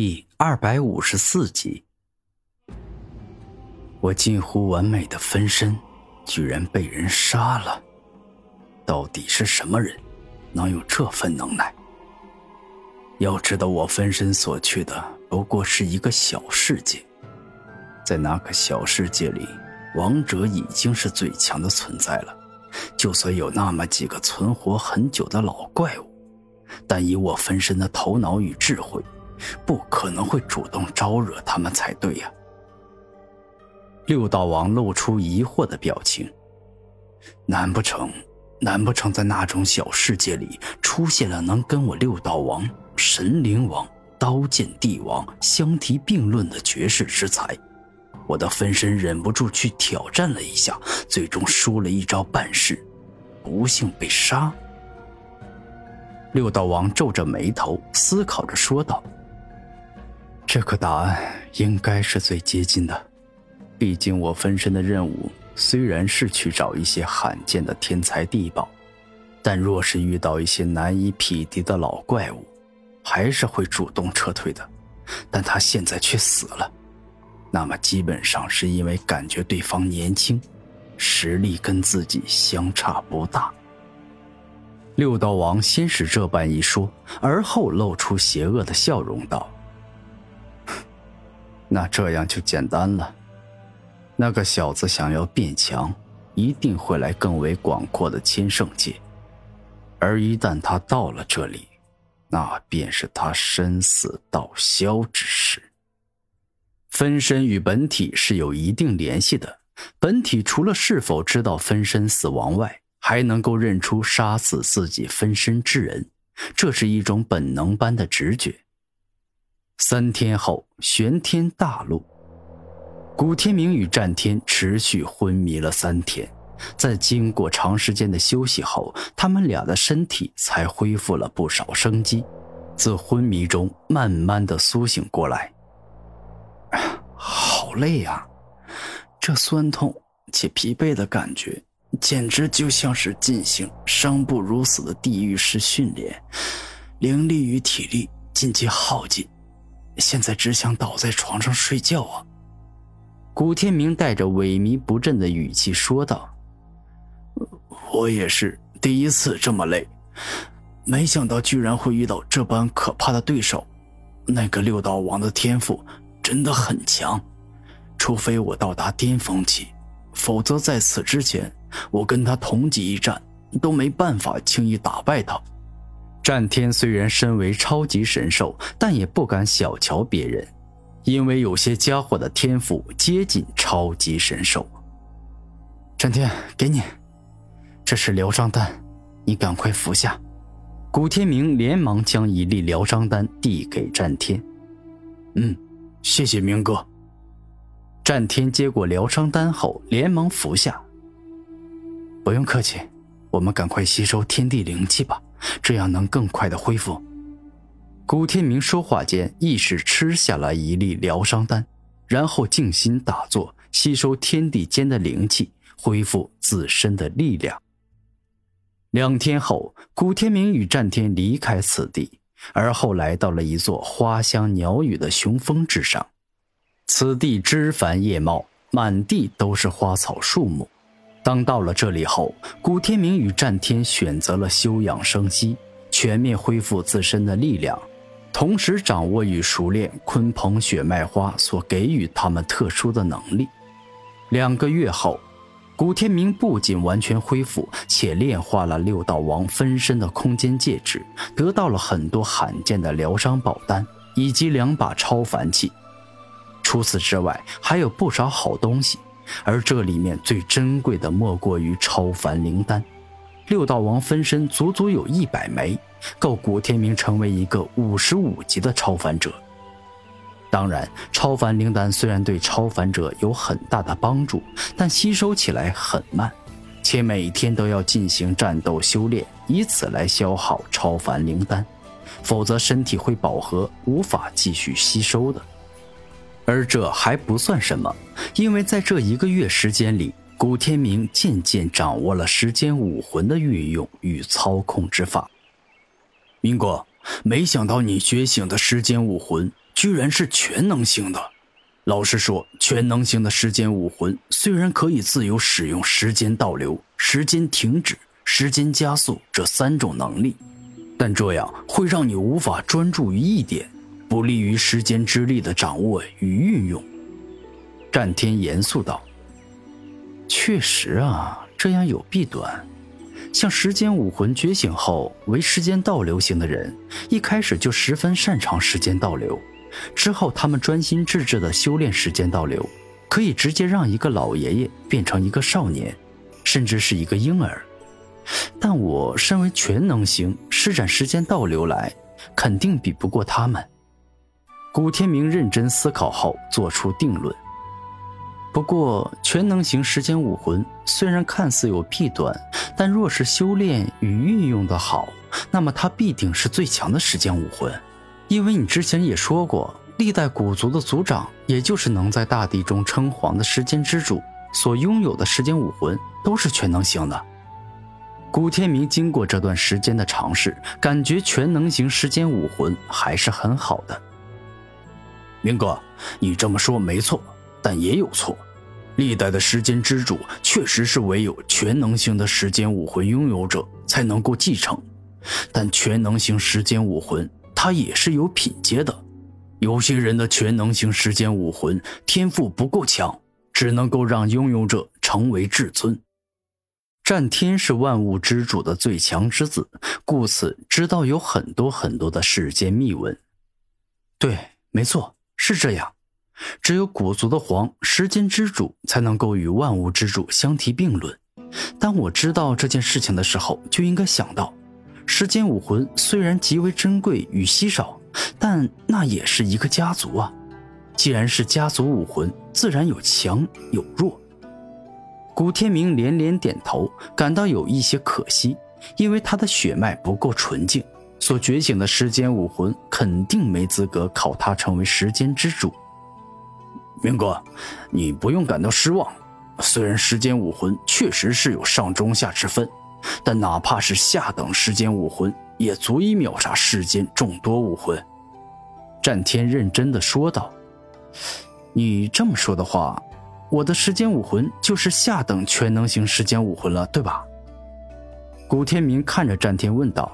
第二百五十四集，我近乎完美的分身，居然被人杀了。到底是什么人，能有这份能耐？要知道，我分身所去的不过是一个小世界，在那个小世界里，王者已经是最强的存在了。就算有那么几个存活很久的老怪物，但以我分身的头脑与智慧。不可能会主动招惹他们才对呀！六道王露出疑惑的表情。难不成，难不成在那种小世界里出现了能跟我六道王、神灵王、刀剑帝王相提并论的绝世之才？我的分身忍不住去挑战了一下，最终输了一招半式，不幸被杀。六道王皱着眉头思考着说道。这个答案应该是最接近的，毕竟我分身的任务虽然是去找一些罕见的天才地宝，但若是遇到一些难以匹敌的老怪物，还是会主动撤退的。但他现在却死了，那么基本上是因为感觉对方年轻，实力跟自己相差不大。六道王先是这般一说，而后露出邪恶的笑容道。那这样就简单了。那个小子想要变强，一定会来更为广阔的千圣界，而一旦他到了这里，那便是他生死道消之时。分身与本体是有一定联系的，本体除了是否知道分身死亡外，还能够认出杀死自己分身之人，这是一种本能般的直觉。三天后，玄天大陆，古天明与战天持续昏迷了三天，在经过长时间的休息后，他们俩的身体才恢复了不少生机，自昏迷中慢慢的苏醒过来。好累啊，这酸痛且疲惫的感觉，简直就像是进行生不如死的地狱式训练，灵力与体力尽皆耗尽。现在只想倒在床上睡觉啊！古天明带着萎靡不振的语气说道：“我也是第一次这么累，没想到居然会遇到这般可怕的对手。那个六道王的天赋真的很强，除非我到达巅峰期，否则在此之前，我跟他同级一战都没办法轻易打败他。”战天虽然身为超级神兽，但也不敢小瞧别人，因为有些家伙的天赋接近超级神兽。战天，给你，这是疗伤丹，你赶快服下。古天明连忙将一粒疗伤丹递给战天。嗯，谢谢明哥。战天接过疗伤丹后，连忙服下。不用客气，我们赶快吸收天地灵气吧。这样能更快的恢复。古天明说话间，意识吃下了一粒疗伤丹，然后静心打坐，吸收天地间的灵气，恢复自身的力量。两天后，古天明与战天离开此地，而后来到了一座花香鸟语的雄峰之上。此地枝繁叶茂，满地都是花草树木。当到了这里后，古天明与战天选择了休养生息，全面恢复自身的力量，同时掌握与熟练鲲鹏血脉花所给予他们特殊的能力。两个月后，古天明不仅完全恢复，且炼化了六道王分身的空间戒指，得到了很多罕见的疗伤宝丹以及两把超凡器。除此之外，还有不少好东西。而这里面最珍贵的莫过于超凡灵丹，六道王分身足足有一百枚，够古天明成为一个五十五级的超凡者。当然，超凡灵丹虽然对超凡者有很大的帮助，但吸收起来很慢，且每天都要进行战斗修炼，以此来消耗超凡灵丹，否则身体会饱和，无法继续吸收的。而这还不算什么，因为在这一个月时间里，古天明渐渐掌握了时间武魂的运用与操控之法。明哥，没想到你觉醒的时间武魂居然是全能型的。老实说，全能型的时间武魂虽然可以自由使用时间倒流、时间停止、时间加速这三种能力，但这样会让你无法专注于一点，不利于时间之力的掌握与运用。战天严肃道：“确实啊，这样有弊端。像时间武魂觉醒后为时间倒流型的人，一开始就十分擅长时间倒流。”之后，他们专心致志地修炼时间倒流，可以直接让一个老爷爷变成一个少年，甚至是一个婴儿。但我身为全能型，施展时间倒流来，肯定比不过他们。古天明认真思考后做出定论。不过，全能型时间武魂虽然看似有弊端，但若是修炼与运用的好，那么它必定是最强的时间武魂。因为你之前也说过，历代古族的族长，也就是能在大地中称皇的时间之主，所拥有的时间武魂都是全能型的。古天明经过这段时间的尝试，感觉全能型时间武魂还是很好的。明哥，你这么说没错，但也有错。历代的时间之主确实是唯有全能型的时间武魂拥有者才能够继承，但全能型时间武魂。他也是有品阶的，有些人的全能型时间武魂天赋不够强，只能够让拥有者成为至尊。战天是万物之主的最强之子，故此知道有很多很多的世间秘闻。对，没错，是这样。只有古族的皇时间之主才能够与万物之主相提并论。当我知道这件事情的时候，就应该想到。时间武魂虽然极为珍贵与稀少，但那也是一个家族啊。既然是家族武魂，自然有强有弱。古天明连连点头，感到有一些可惜，因为他的血脉不够纯净，所觉醒的时间武魂肯定没资格考他成为时间之主。明哥，你不用感到失望，虽然时间武魂确实是有上中下之分。但哪怕是下等时间武魂，也足以秒杀世间众多武魂。战天认真的说道：“你这么说的话，我的时间武魂就是下等全能型时间武魂了，对吧？”古天明看着战天问道：“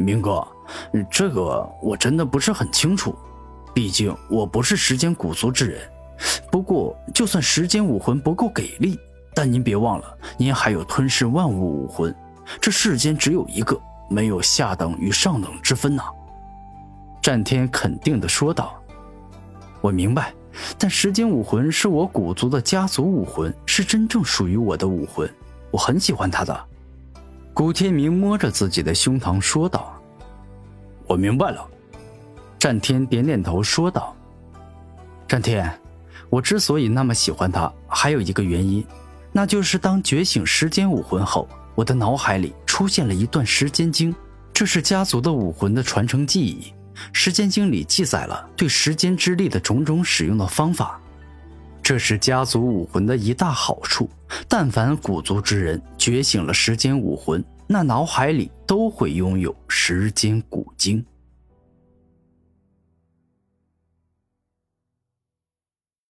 明哥，这个我真的不是很清楚，毕竟我不是时间古族之人。不过，就算时间武魂不够给力。”但您别忘了，您还有吞噬万物武魂，这世间只有一个，没有下等与上等之分呐。战天肯定的说道：“我明白，但时间武魂是我古族的家族武魂，是真正属于我的武魂，我很喜欢它的。”古天明摸着自己的胸膛说道：“我明白了。”战天点点头说道：“战天，我之所以那么喜欢他，还有一个原因。”那就是当觉醒时间武魂后，我的脑海里出现了一段时间经，这是家族的武魂的传承记忆。时间经里记载了对时间之力的种种使用的方法，这是家族武魂的一大好处。但凡古族之人觉醒了时间武魂，那脑海里都会拥有时间古经。